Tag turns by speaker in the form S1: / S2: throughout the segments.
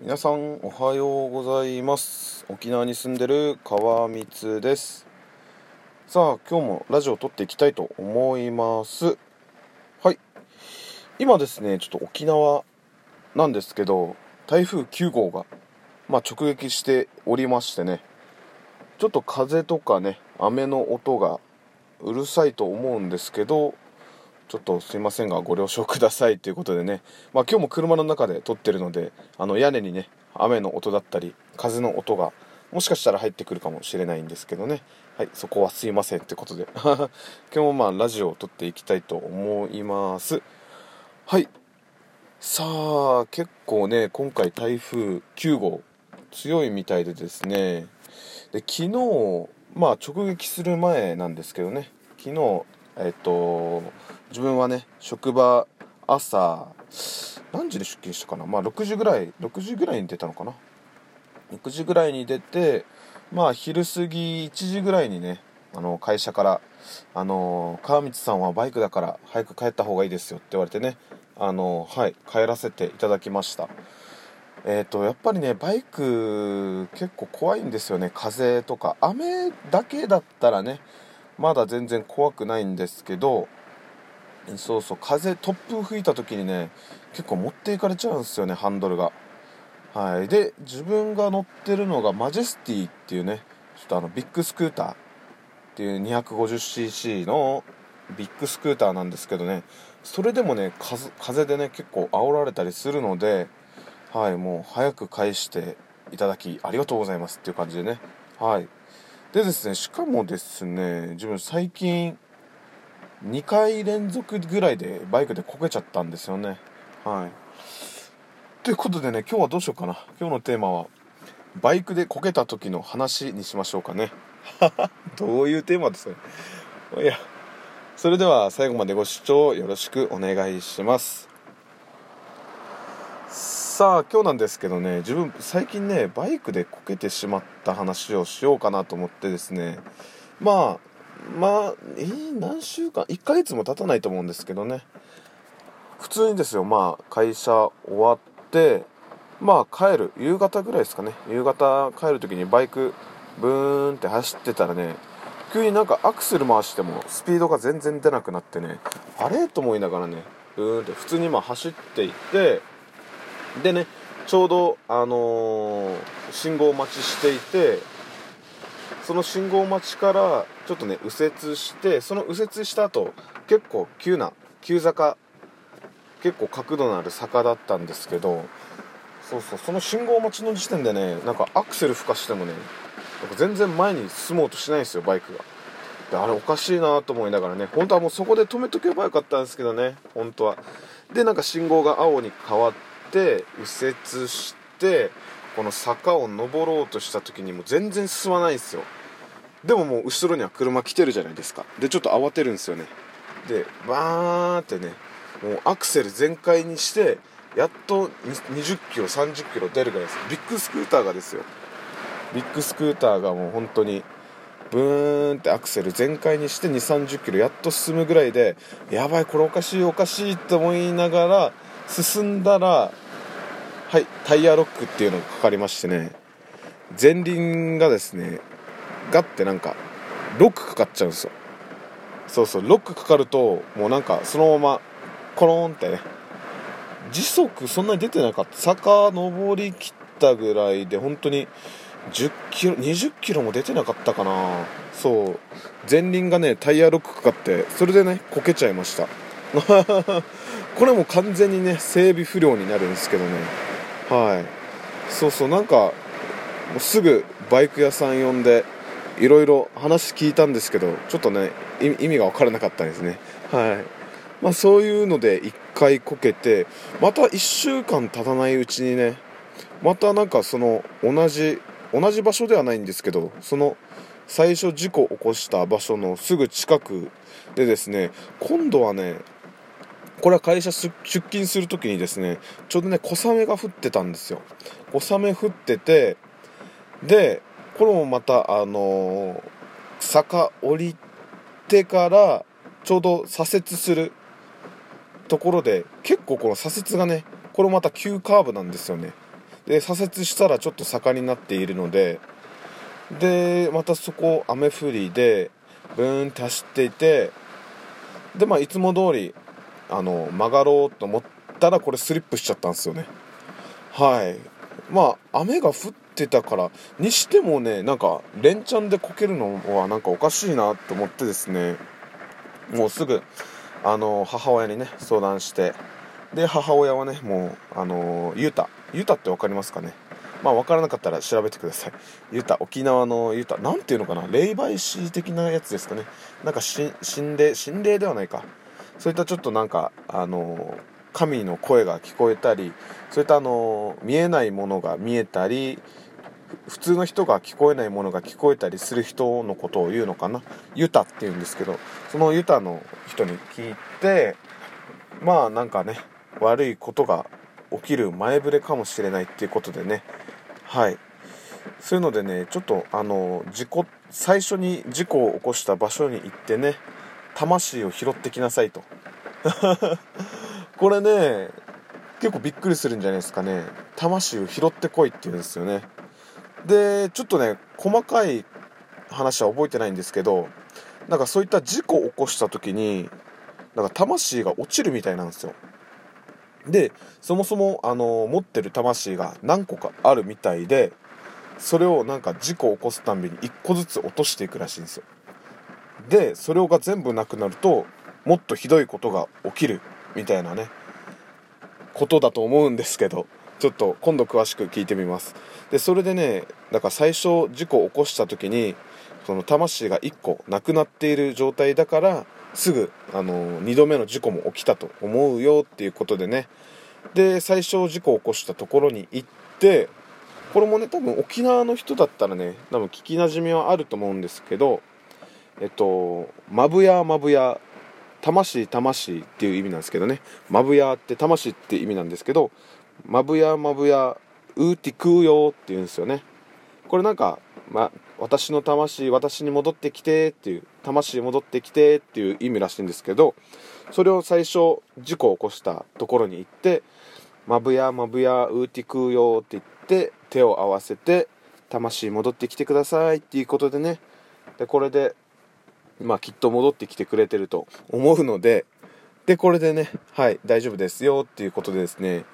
S1: 皆さんおはようございます。沖縄に住んでる川光です。さあ今日もラジオを撮っていきたいと思います。はい。今ですねちょっと沖縄なんですけど台風9号がまあ、直撃しておりましてねちょっと風とかね雨の音がうるさいと思うんですけどちょっとすいませんがご了承くださいということでね、まあ、今日も車の中で撮ってるのであの屋根にね雨の音だったり風の音がもしかしたら入ってくるかもしれないんですけどね。はいそこはすいませんってことで。今日もまあラジオを撮っていきたいと思います。はい。さあ結構ね今回台風9号強いみたいでですね。で昨日まあ直撃する前なんですけどね。昨日えっと自分はね職場朝何時に出勤したかな？まあ6時ぐらい6時ぐらいに出たのかな？6時ぐらいに出てまあ昼過ぎ1時ぐらいにねあの会社からあの川道さんはバイクだから早く帰った方がいいですよって言われてねあのはい帰らせていただきました。えっ、ー、とやっぱりねバイク結構怖いんですよね。風とか雨だけだったらねまだ全然怖くないんですけどそうそう風突風吹いた時にね結構持っていかれちゃうんですよねハンドルが。はい。で自分が乗ってるのがマジェスティっていうねちょっとあのビッグスクーターっていう 250cc のビッグスクーターなんですけどねそれでもね風でね結構煽られたりするのではいもう早く返していただきありがとうございますっていう感じでねはい。でですねしかもですね自分最近2回連続ぐらいでバイクでこけちゃったんですよね。はい。ということでね今日はどうしようかな。今日のテーマはバイクでこけた時の話にしましょうかね。どういうテーマですかいやそれでは最後までご視聴よろしくお願いします。さあ今日なんですけどね自分最近ねバイクでこけてしまった話をしようかなと思ってですねまあまあえー、何週間1ヶ月も経たないと思うんですけどね普通にですよまあ会社終わってまあ帰る夕方ぐらいですかね夕方帰る時にバイクブーンって走ってたらね急になんかアクセル回してもスピードが全然出なくなってねあれ？と思いながらねブーンって普通にまあ走っていってでねちょうど、あのー、信号待ちしていてその信号待ちからちょっとね右折してその右折した後結構急な急坂結構角度のある坂だったんですけどそうそうその信号待ちの時点でねなんかアクセル吹かしてもねなんか全然前に進もうとしないんですよバイクが。であれおかしいなと思いながらね本当はもうそこで止めとけばよかったんですけどね本当は。でなんか信号が青に変わってて右折してこの坂を登ろうとした時にも全然進まないんですよ。でももう後ろには車来てるじゃないですか。でちょっと慌てるんですよね。でバーンってねもうアクセル全開にしてやっと20キロ30キロ出るぐらいです。ビッグスクーターがですよ。ビッグスクーターがもう本当にブーンってアクセル全開にして2 3 0キロやっと進むぐらいでやばいこれおかしいおかしいって思いながら進んだらはいタイヤロックっていうのがかかりましてね前輪がですねガッてなんかロックかかっちゃうんですよ。そうそうロックかかるともうなんかそのままコロンってね時速そんなに出てなかった。坂登りきったぐらいで本当に10キロ20キロも出てなかったかな。そう前輪がねタイヤロックかかってそれでねこけちゃいました。これも完全にね整備不良になるんですけどね。はい。そうそうなんかすぐバイク屋さん呼んでいろいろ話聞いたんですけどちょっとね意味が分からなかったんですね。はい。まあそういうので1回こけてまた1週間経たないうちにねまたなんかその同じ同じ場所ではないんですけどその最初事故を起こした場所のすぐ近くでですね今度はねこれは会社出勤する時にですねちょうどね小雨が降ってたんですよ。小雨降っててでこれもまたあのー、坂降りてからちょうど左折するところで結構この左折がねこれまた急カーブなんですよね。で左折したらちょっと坂になっているのででまたそこ雨降りでブーンって走っていてでまあいつも通りあの曲がろうと思ったらこれスリップしちゃったんですよね。はい。まあ雨が降ってたからにしてもねなんか連チャンでこけるのはなんかおかしいなと思ってですね。もうすぐあの母親にね相談して。で母親はねもうあのユタ。ユタって分かりますかね？まあ分からなかったら調べてください。ユタ沖縄のユタ。なんていうのかな？霊媒師的なやつですかね。なんか心霊心霊ではないか。そういったちょっとなんかあの神の声が聞こえたりそういったあの見えないものが見えたり普通の人が聞こえないものが聞こえたりする人のことを言うのかな。ユタって言うんですけどそのユタの人に聞いてまあなんかね悪いことが起きる前触れかもしれないっていうことでね。はい。そういうのでねちょっとあの事故最初に事故を起こした場所に行ってね魂を拾ってきなさいと。これね結構びっくりするんじゃないですかね。魂を拾ってこいって言うんですよね。でちょっとね細かい話は覚えてないんですけどなんかそういった事故を起こした時になんか魂が落ちるみたいなんですよ。でそもそもあの持ってる魂が何個かあるみたいでそれをなんか事故を起こすたんびに1個ずつ落としていくらしいんですよ。でそれが全部なくなるともっとひどいことが起きるみたいなねことだと思うんですけどちょっと今度詳しく聞いてみます。でそれでねだから最初事故を起こした時にその魂が1個なくなっている状態だからすぐあの2度目の事故も起きたと思うよっていうことでね。で最初事故を起こしたところに行ってこれもね多分沖縄の人だったらね多分聞きなじみはあると思うんですけどえっと「まぶやまぶや」魂魂っていう意味なんですけどね。まぶやって魂って意味なんですけどまぶやまぶやうーティクーよって言うんですよね。これなんか、ま、私の魂私に戻ってきてっていう魂戻ってきてっていう意味らしいんですけどそれを最初事故を起こしたところに行ってまぶやまぶやうーティクーよって言って手を合わせて魂戻ってきてくださいっていうことでね。でこれでまあきっと戻ってきてくれてると思うのででこれでねはい大丈夫ですよっていうことでですね。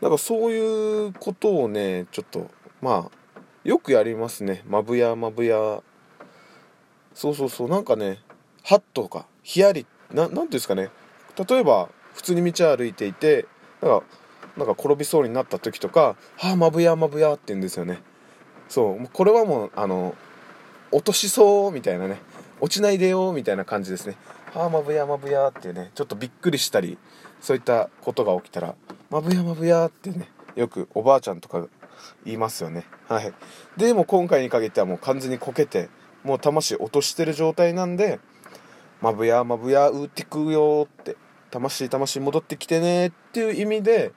S1: なんかそういうことをねちょっとまあよくやりますね。まぶやまぶや。そうそうそう。なんかねハッとかヒヤリななんていうんですかね。例えば普通に道歩いていてなんかなんか転びそうになった時とか「はあまぶやまぶや」って言うんですよね。そう。これはもうあの落としそうみたいなね。落ちないでよみたいな感じですね。はあまぶやまぶやっていうねちょっとびっくりしたりそういったことが起きたらまぶやまぶやってねよくおばあちゃんとか言いますよね。はい。でも今回に限ってはもう完全にこけてもう魂落としてる状態なんでまぶやまぶやうってくよって魂魂戻ってきてねっていう意味で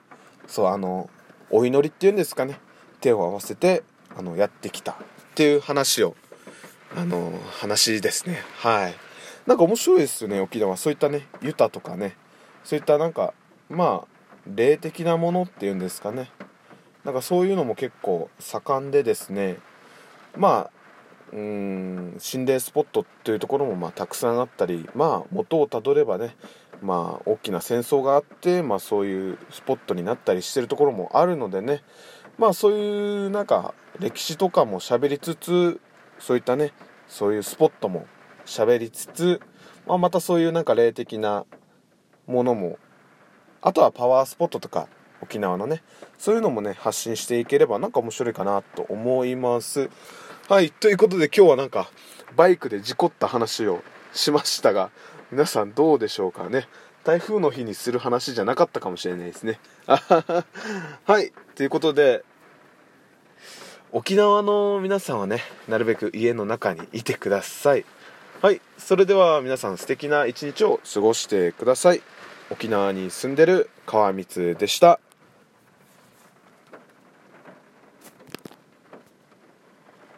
S1: そうあのお祈りっていうんですかね。手を合わせてあのやってきたっていう話をあの話ですね。はい。なんか面白いですよね沖縄。そういったねユタとかね。そういったなんかまあ霊的なものっていうんですかね。なんかそういうのも結構盛んでですね。まあうん心霊スポットっていうところもまあたくさんあったりまあ元をたどればねまあ大きな戦争があってまあそういうスポットになったりしてるところもあるのでね。まあそういうなんか歴史とかも喋りつつそういったねそういうスポットも喋りつつ、まあ、またそういうなんか霊的なものもあとはパワースポットとか沖縄のねそういうのもね発信していければなんか面白いかなと思います。はいということで今日はなんかバイクで事故った話をしましたが皆さんどうでしょうかね。台風の日にする話じゃなかったかもしれないですね。はいということで沖縄の皆さんはねなるべく家の中にいてください。はいそれでは皆さん素敵な一日を過ごしてください。沖縄に住んでる川光でした。